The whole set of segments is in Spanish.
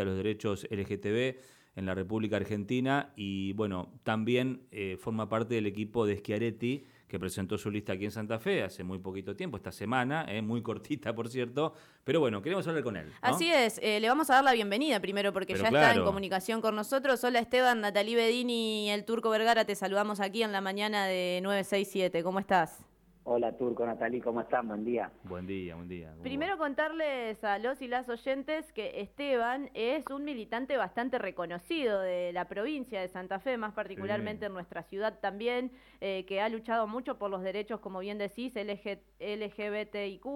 de los derechos LGTB en la República Argentina y bueno, también eh, forma parte del equipo de Schiaretti que presentó su lista aquí en Santa Fe hace muy poquito tiempo, esta semana, eh, muy cortita por cierto, pero bueno, queremos hablar con él. Así es, eh, le vamos a dar la bienvenida primero porque ya está en comunicación con nosotros. Hola Esteban, Natalí Bedini y el Turco Vergara, te saludamos aquí en la mañana de 967, ¿cómo estás? Hola Turco, Natalí, ¿cómo están? Buen día. Buen día, buen día. Primero contarles a los y las oyentes que Esteban es un militante bastante reconocido de la provincia de Santa Fe, más particularmente en nuestra ciudad también, eh, que ha luchado mucho por los derechos, como bien decís, LG, LGBTIQ,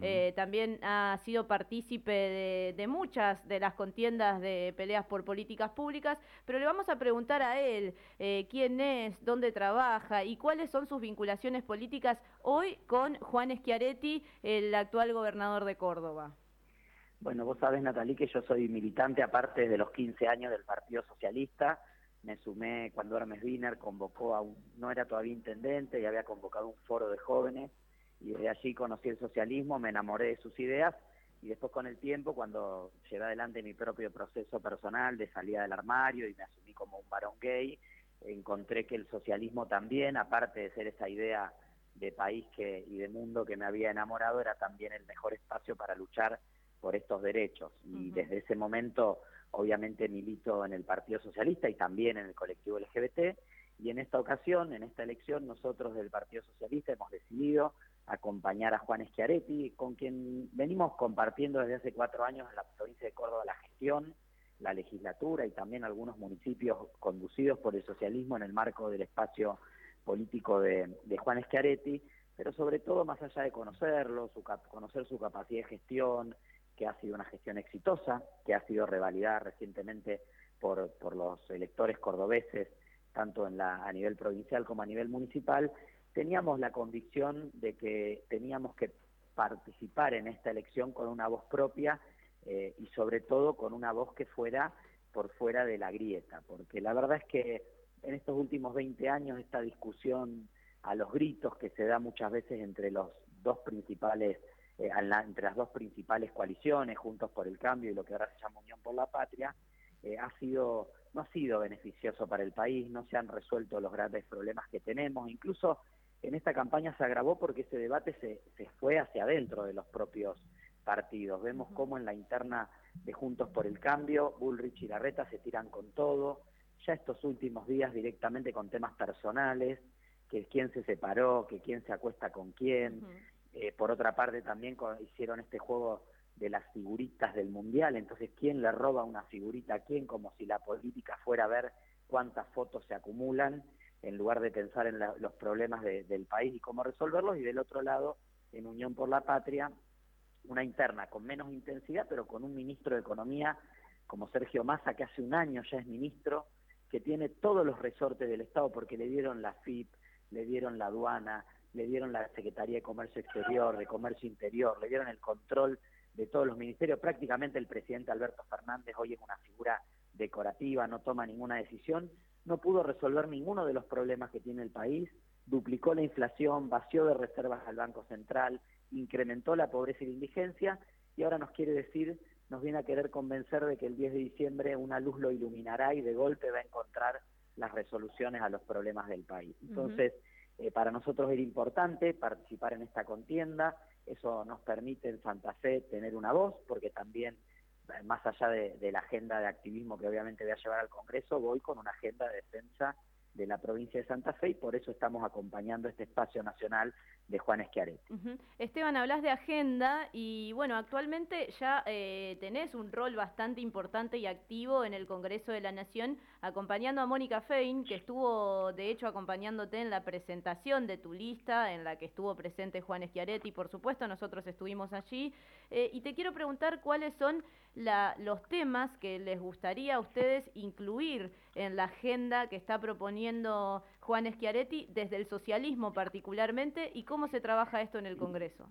eh, también ha sido partícipe de, muchas de las contiendas de peleas por políticas públicas, pero le vamos a preguntar a él eh, quién es, dónde trabaja y cuáles son sus vinculaciones políticas hoy con Juan Schiaretti, el actual gobernador de Córdoba. Bueno, vos sabés, Natalí, que yo soy militante aparte de los 15 años del Partido Socialista. Me sumé cuando Hermes Wiener convocó a un, no era todavía intendente y había convocado un foro de jóvenes y de allí conocí el socialismo, me enamoré de sus ideas y después con el tiempo, cuando llevé adelante mi propio proceso personal de salida del armario y me asumí como un varón gay, encontré que el socialismo también, aparte de ser esa idea de país que, y de mundo que me había enamorado, era también el mejor espacio para luchar por estos derechos. Y desde ese momento, obviamente, milito en el Partido Socialista y también en el colectivo LGBT. Y en esta ocasión, en esta elección, nosotros del Partido Socialista hemos decidido acompañar a Juan Schiaretti, con quien venimos compartiendo desde hace cuatro años en la provincia de Córdoba la gestión, la legislatura y también algunos municipios conducidos por el socialismo en el marco del espacio político de, Juan Schiaretti, pero sobre todo más allá de conocerlo, su, conocer su capacidad de gestión, que ha sido una gestión exitosa, que ha sido revalidada recientemente por, por los electores cordobeses, tanto en la, a nivel provincial como a nivel municipal, teníamos la convicción de que teníamos que participar en esta elección con una voz propia eh, y sobre todo con una voz que fuera por fuera de la grieta, porque la verdad es que en estos últimos 20 años esta discusión a los gritos que se da muchas veces entre los dos principales eh, entre las dos principales coaliciones, Juntos por el Cambio y lo que ahora se llama Unión por la Patria, eh, ha sido no ha sido beneficioso para el país, no se han resuelto los grandes problemas que tenemos, incluso en esta campaña se agravó porque ese debate se, se fue hacia adentro de los propios partidos. Vemos cómo en la interna de Juntos por el Cambio, Bullrich y Larreta se tiran con todo, ya estos últimos días directamente con temas personales, que quién se separó, que quién se acuesta con quién. Eh, por otra parte también hicieron este juego de las figuritas del mundial, entonces quién le roba una figurita a quién, como si la política fuera a ver cuántas fotos se acumulan, en lugar de pensar en los problemas del país y cómo resolverlos, y del otro lado, en Unión por la Patria, una interna con menos intensidad, pero con un ministro de Economía como Sergio Massa, que hace un año ya es ministro, que tiene todos los resortes del Estado porque le dieron la FIP, le dieron la aduana, le dieron la Secretaría de Comercio Exterior, de Comercio Interior, le dieron el control de todos los ministerios. Prácticamente el presidente Alberto Fernández hoy es una figura decorativa, no toma ninguna decisión, no pudo resolver ninguno de los problemas que tiene el país, duplicó la inflación, vació de reservas al Banco Central, incrementó la pobreza y la indigencia y ahora nos quiere decir nos viene a querer convencer de que el 10 de diciembre una luz lo iluminará y de golpe va a encontrar las resoluciones a los problemas del país. Entonces, eh, para nosotros era importante participar en esta contienda, eso nos permite en Santa Fe tener una voz, porque también, eh, más allá de, de la agenda de activismo que obviamente voy a llevar al Congreso, voy con una agenda de defensa de la provincia de Santa Fe y por eso estamos acompañando este espacio nacional de Juan Schiaretti. Esteban, hablas de agenda y bueno, actualmente ya eh, tenés un rol bastante importante y activo en el Congreso de la Nación acompañando a Mónica Fein, que estuvo de hecho acompañándote en la presentación de tu lista en la que estuvo presente Juan Schiaretti, por supuesto nosotros estuvimos allí eh, y te quiero preguntar cuáles son los temas que les gustaría a ustedes incluir en la agenda que está proponiendo Juan Schiaretti desde el socialismo particularmente y cómo se trabaja esto en el Congreso.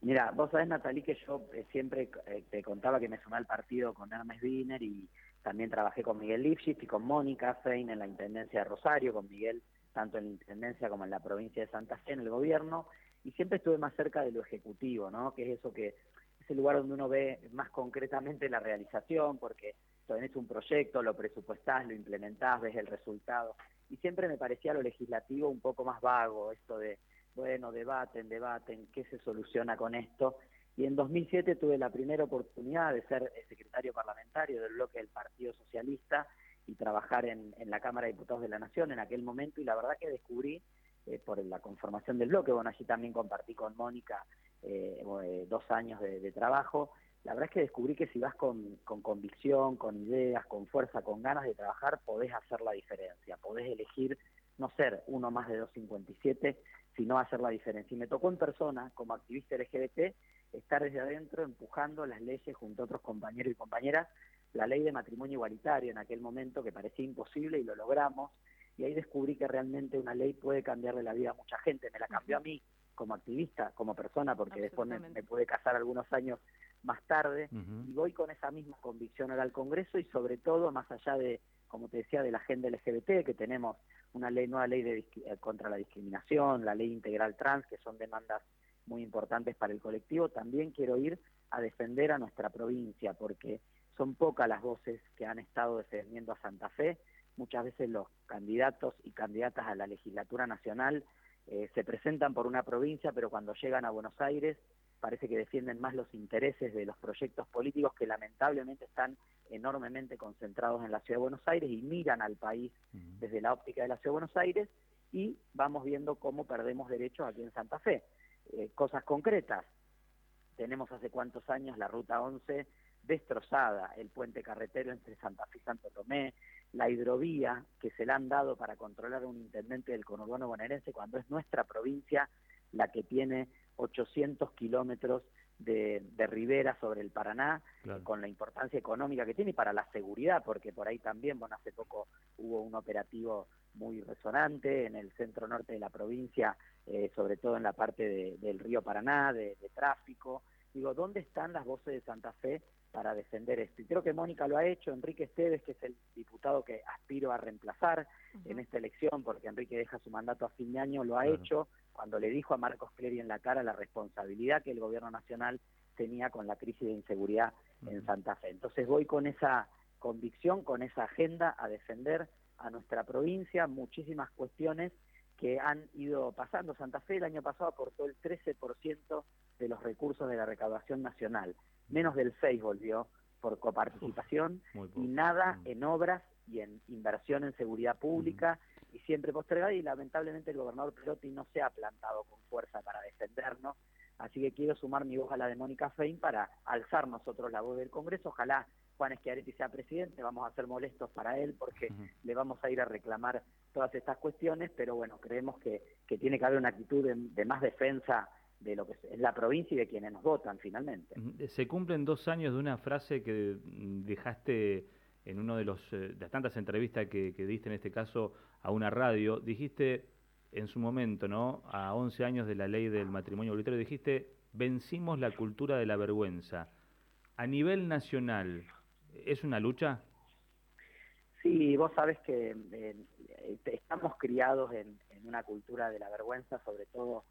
Mira, vos sabés, Natalí, que yo eh, siempre eh, te contaba que me sumé al partido con Hermes Wiener y también trabajé con Miguel Lipschitz y con Mónica Fein en la Intendencia de Rosario, con Miguel tanto en la Intendencia como en la provincia de Santa Fe, en el gobierno, y siempre estuve más cerca de lo ejecutivo, ¿no? Que es eso que es el lugar donde uno ve más concretamente la realización, porque tenés un proyecto, lo presupuestás, lo implementás, ves el resultado. Y siempre me parecía lo legislativo un poco más vago, esto de, bueno, debaten, debaten, ¿qué se soluciona con esto? Y en 2007 tuve la primera oportunidad de ser secretario parlamentario del bloque del Partido Socialista y trabajar en, la Cámara de Diputados de la Nación en aquel momento y la verdad que descubrí eh, por la conformación del bloque, bueno, allí también compartí con Mónica eh, eh, dos años de, trabajo, la verdad es que descubrí que si vas con, con, convicción, con ideas, con fuerza, con ganas de trabajar, podés hacer la diferencia, podés elegir no ser uno más de 257, sino hacer la diferencia. Y me tocó en persona, como activista LGBT, estar desde adentro empujando las leyes junto a otros compañeros y compañeras, la ley de matrimonio igualitario en aquel momento que parecía imposible y lo logramos, y ahí descubrí que realmente una ley puede cambiarle la vida a mucha gente, me la cambió a mí como activista, como persona, porque después me, pude casar algunos años más tarde, y voy con esa misma convicción ahora al Congreso y sobre todo, más allá de, como te decía, de la agenda LGBT, que tenemos una ley, nueva ley de, eh, contra la discriminación, la ley integral trans, que son demandas muy importantes para el colectivo, también quiero ir a defender a nuestra provincia, porque son pocas las voces que han estado defendiendo a Santa Fe. Muchas veces los candidatos y candidatas a la legislatura nacional eh, se presentan por una provincia, pero cuando llegan a Buenos Aires parece que defienden más los intereses de los proyectos políticos que lamentablemente están enormemente concentrados en la Ciudad de Buenos Aires y miran al país desde la óptica de la Ciudad de Buenos Aires y vamos viendo cómo perdemos derechos aquí en Santa Fe. Eh, cosas concretas, tenemos hace cuántos años la Ruta 11 destrozada, el puente carretero entre Santa Fe y Santo Tomé, la hidrovía que se le han dado para controlar a un intendente del conurbano bonaerense cuando es nuestra provincia la que tiene 800 kilómetros de, ribera sobre el Paraná, con la importancia económica que tiene y para la seguridad, porque por ahí también, bueno, hace poco hubo un operativo muy resonante en el centro norte de la provincia, eh, sobre todo en la parte del río Paraná, de, de tráfico. Digo, ¿dónde están las voces de Santa Fe para defender esto. Y creo que Mónica lo ha hecho, Enrique Esteves, que es el diputado que aspiro a reemplazar en esta elección, porque Enrique deja su mandato a fin de año, lo ha hecho cuando le dijo a Marcos Clery en la cara la responsabilidad que el gobierno nacional tenía con la crisis de inseguridad en Santa Fe. Entonces voy con esa convicción, con esa agenda a defender a nuestra provincia muchísimas cuestiones que han ido pasando. Santa Fe el año pasado aportó el 13% de los recursos de la recaudación nacional menos del 6 volvió por coparticipación y nada mm. en obras y en inversión en seguridad pública. Y siempre postergada y lamentablemente el gobernador Perotti no se ha plantado con fuerza para defendernos, así que quiero sumar mi voz a la de Mónica Fein para alzar nosotros la voz del Congreso, ojalá Juan Schiaretti sea presidente, vamos a ser molestos para él porque le vamos a ir a reclamar todas estas cuestiones, pero bueno, creemos que, que tiene que haber una actitud de más defensa de lo que es la provincia y de quienes nos votan finalmente. Se cumplen dos años de una frase que dejaste en uno de los eh, de las tantas entrevistas que, diste en este caso a una radio, dijiste en su momento, ¿no? A 11 años de la ley del matrimonio igualitario, dijiste, vencimos la cultura de la vergüenza. A nivel nacional, ¿es una lucha? Sí, vos sabes que eh, estamos criados en, en, una cultura de la vergüenza, sobre todo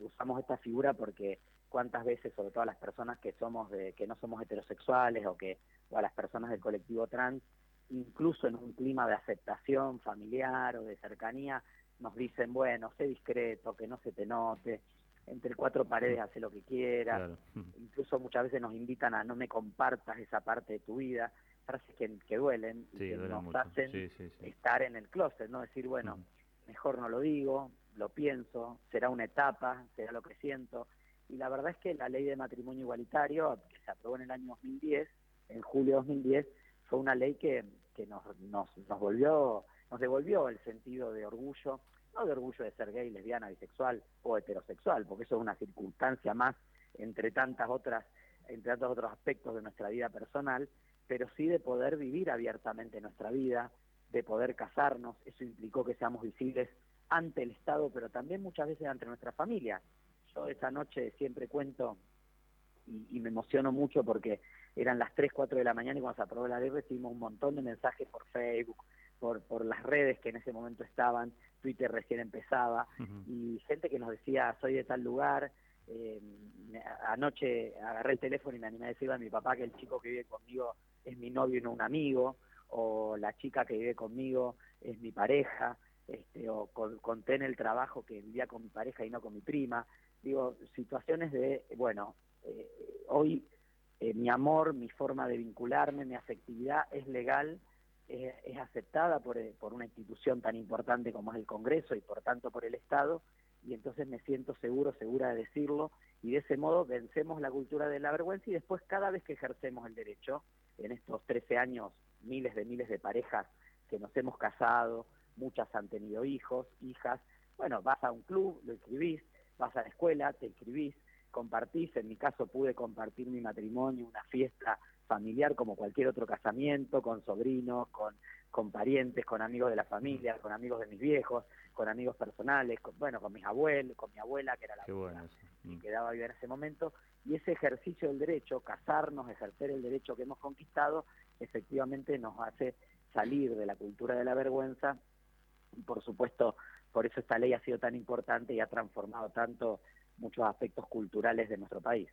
usamos esta figura porque cuántas veces, sobre todo a las personas que somos de, que no somos heterosexuales o que o a las personas del colectivo trans, incluso en un clima de aceptación familiar o de cercanía, nos dicen, bueno, sé discreto, que no se te note, entre cuatro paredes hace lo que quieras, incluso muchas veces nos invitan a no me compartas esa parte de tu vida, frases que, que duelen y que nos hacen estar en el closet, ¿no? Decir, bueno, mejor no lo digo, lo pienso, será una etapa, será lo que siento. Y la verdad es que la ley de matrimonio igualitario, que se aprobó en el año 2010, en julio de 2010, fue una ley que, nos, nos, nos, volvió, nos devolvió el sentido de orgullo, no de orgullo de ser gay, lesbiana, bisexual o heterosexual, porque eso es una circunstancia más entre tantas otras, entre tantos otros aspectos de nuestra vida personal, pero sí de poder vivir abiertamente nuestra vida, de poder casarnos, eso implicó que seamos visibles ante el Estado, pero también muchas veces ante nuestra familia. Yo esa noche siempre cuento y, me emociono mucho porque eran las 3, 4 de la mañana y cuando se aprobó la ley recibimos un montón de mensajes por Facebook, por, por las redes que en ese momento estaban, Twitter recién empezaba, y gente que nos decía, soy de tal lugar, eh, anoche agarré el teléfono y me animé a decirle a mi papá que el chico que vive conmigo es mi novio y no un amigo, o la chica que vive conmigo es mi pareja, este, o conté en el trabajo que vivía con mi pareja y no con mi prima. Digo, situaciones de, bueno, eh, hoy eh, mi amor, mi forma de vincularme, mi afectividad es legal, es aceptada por, por una institución tan importante como es el Congreso y por tanto por el Estado, y entonces me siento seguro, segura de decirlo, y de ese modo vencemos la cultura de la vergüenza y después cada vez que ejercemos el derecho, en estos 13 años, miles de miles de parejas que nos hemos casado, muchas han tenido hijos, hijas, bueno, vas a un club, lo escribís, vas a la escuela, te inscribís, compartís, en mi caso pude compartir mi matrimonio, una fiesta familiar como cualquier otro casamiento, con sobrinos, con, con parientes, con amigos de la familia, con amigos de mis viejos, con amigos personales, con, bueno, con mis abuelos, con mi abuela, que era la que quedaba viva en ese momento, y ese ejercicio del derecho, casarnos, ejercer el derecho que hemos conquistado, efectivamente nos hace salir de la cultura de la vergüenza, y por supuesto, por eso esta ley ha sido tan importante y ha transformado tanto muchos aspectos culturales de nuestro país.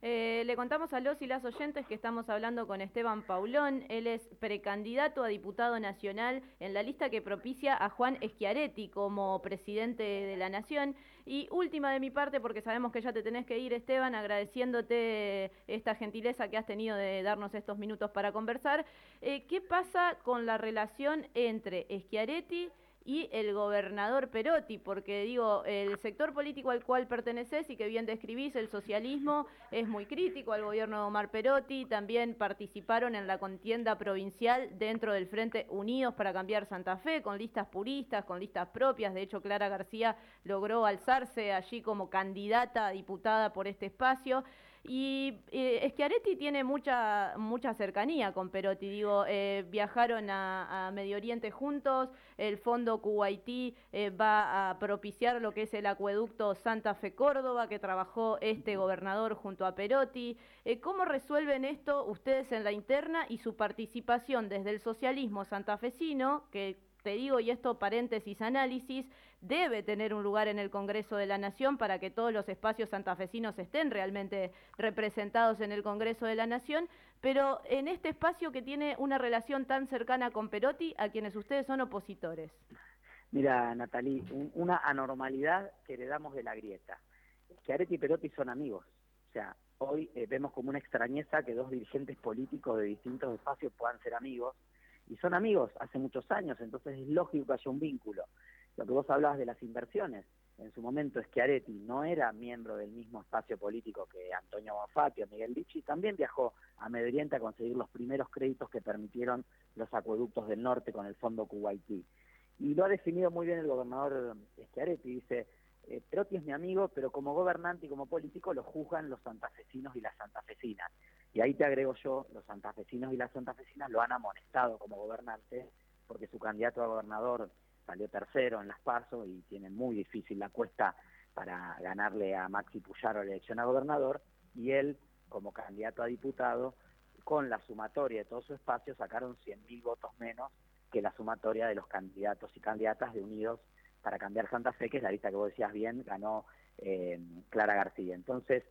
Eh, le contamos a los y las oyentes que estamos hablando con Esteban Paulón. Él es precandidato a diputado nacional en la lista que propicia a Juan Schiaretti como presidente de la Nación. Y última de mi parte, porque sabemos que ya te tenés que ir, Esteban, agradeciéndote esta gentileza que has tenido de darnos estos minutos para conversar. Eh, ¿Qué pasa con la relación entre Schiaretti y el gobernador Perotti, porque digo, el sector político al cual perteneces y que bien describís, el socialismo, es muy crítico al gobierno de Omar Perotti, también participaron en la contienda provincial dentro del Frente Unidos para cambiar Santa Fe, con listas puristas, con listas propias, de hecho Clara García logró alzarse allí como candidata a diputada por este espacio. Y eh, Schiaretti tiene mucha mucha cercanía con Perotti, digo, eh, viajaron a, Medio Oriente juntos, el fondo Kuwaití eh, va a propiciar lo que es el acueducto Santa Fe Córdoba, que trabajó este gobernador junto a Perotti. Eh, ¿Cómo resuelven esto ustedes en la interna y su participación desde el socialismo santafesino, que te digo, y esto paréntesis análisis, debe tener un lugar en el Congreso de la Nación para que todos los espacios santafesinos estén realmente representados en el Congreso de la Nación, pero en este espacio que tiene una relación tan cercana con Perotti, a quienes ustedes son opositores. Mira, Natalí, una anormalidad que heredamos de la grieta. Que Areti y Perotti son amigos. O sea, hoy eh, vemos como una extrañeza que dos dirigentes políticos de distintos espacios puedan ser amigos y son amigos hace muchos años, entonces es lógico que haya un vínculo. Lo que vos hablabas de las inversiones, en su momento Schiaretti no era miembro del mismo espacio político que Antonio Bonfatti o Miguel Lichi, también viajó a Medio Oriente a conseguir los primeros créditos que permitieron los acueductos del norte con el fondo Kuwaití. Y lo ha definido muy bien el gobernador Schiaretti, dice, eh, Perotti es mi amigo, pero como gobernante y como político lo juzgan los santafesinos y las santafesinas. Y ahí te agrego yo, los santafesinos y las santafesinas lo han amonestado como gobernante, porque su candidato a gobernador salió tercero en las PASO y tiene muy difícil la cuesta para ganarle a Maxi Puyaro la elección a gobernador, y él, como candidato a diputado, con la sumatoria de todo su espacio, sacaron 100.000 votos menos que la sumatoria de los candidatos y candidatas de Unidos para cambiar Santa Fe, que es la lista que vos decías bien, ganó eh, Clara García. Entonces,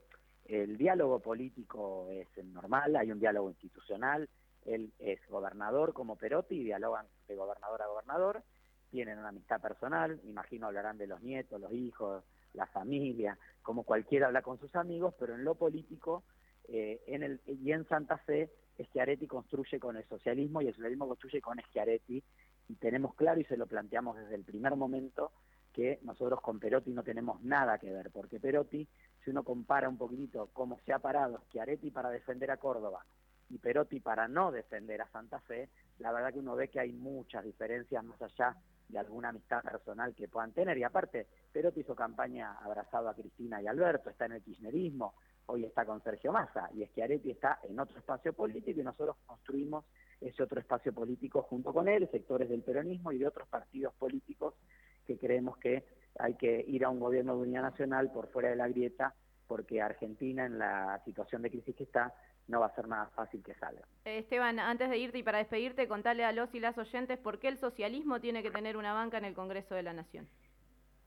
el diálogo político es normal, hay un diálogo institucional, él es gobernador como Perotti, dialogan de gobernador a gobernador, tienen una amistad personal, imagino hablarán de los nietos, los hijos, la familia, como cualquiera habla con sus amigos, pero en lo político eh, en el, y en Santa Fe, Schiaretti construye con el socialismo y el socialismo construye con Schiaretti, y tenemos claro y se lo planteamos desde el primer momento que nosotros con Perotti no tenemos nada que ver, porque Perotti, si uno compara un poquitito cómo se ha parado Schiaretti para defender a Córdoba y Perotti para no defender a Santa Fe, la verdad que uno ve que hay muchas diferencias más allá de alguna amistad personal que puedan tener. Y aparte, Perotti hizo campaña abrazado a Cristina y Alberto, está en el kirchnerismo, hoy está con Sergio Massa, y Schiaretti está en otro espacio político y nosotros construimos ese otro espacio político junto con él, sectores del peronismo y de otros partidos políticos que creemos que hay que ir a un gobierno de unidad nacional por fuera de la grieta, porque Argentina en la situación de crisis que está no va a ser nada fácil que salga. Esteban, antes de irte y para despedirte, contale a los y las oyentes por qué el socialismo tiene que tener una banca en el Congreso de la Nación.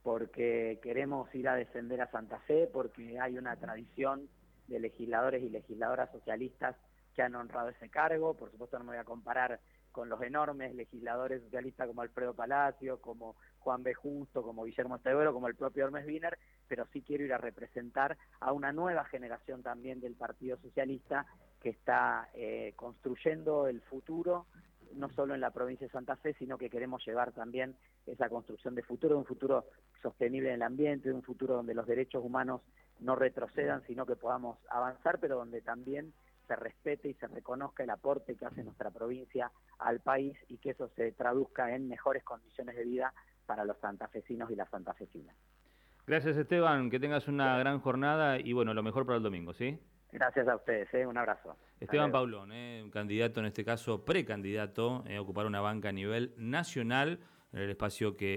porque queremos ir a defender a Santa Fe, porque hay una tradición de legisladores y legisladoras socialistas que han honrado ese cargo. Por supuesto no me voy a comparar con los enormes legisladores socialistas como Alfredo Palacio, como Juan B. Justo, como Guillermo Estevero, como el propio Hermes Wiener, pero sí quiero ir a representar a una nueva generación también del Partido Socialista que está eh, construyendo el futuro no solo en la provincia de Santa Fe, sino que queremos llevar también esa construcción de futuro, un futuro sostenible en el ambiente, un futuro donde los derechos humanos no retrocedan, sino que podamos avanzar, pero donde también se respete y se reconozca el aporte que hace nuestra provincia al país y que eso se traduzca en mejores condiciones de vida para los santafesinos y las santafesinas. Gracias Esteban, que tengas una gran jornada y bueno, lo mejor para el domingo, ¿sí? Gracias a ustedes, ¿eh? un abrazo. Esteban Paulón, ¿eh? un candidato en este caso, precandidato, a ocupar una banca a nivel nacional en el espacio que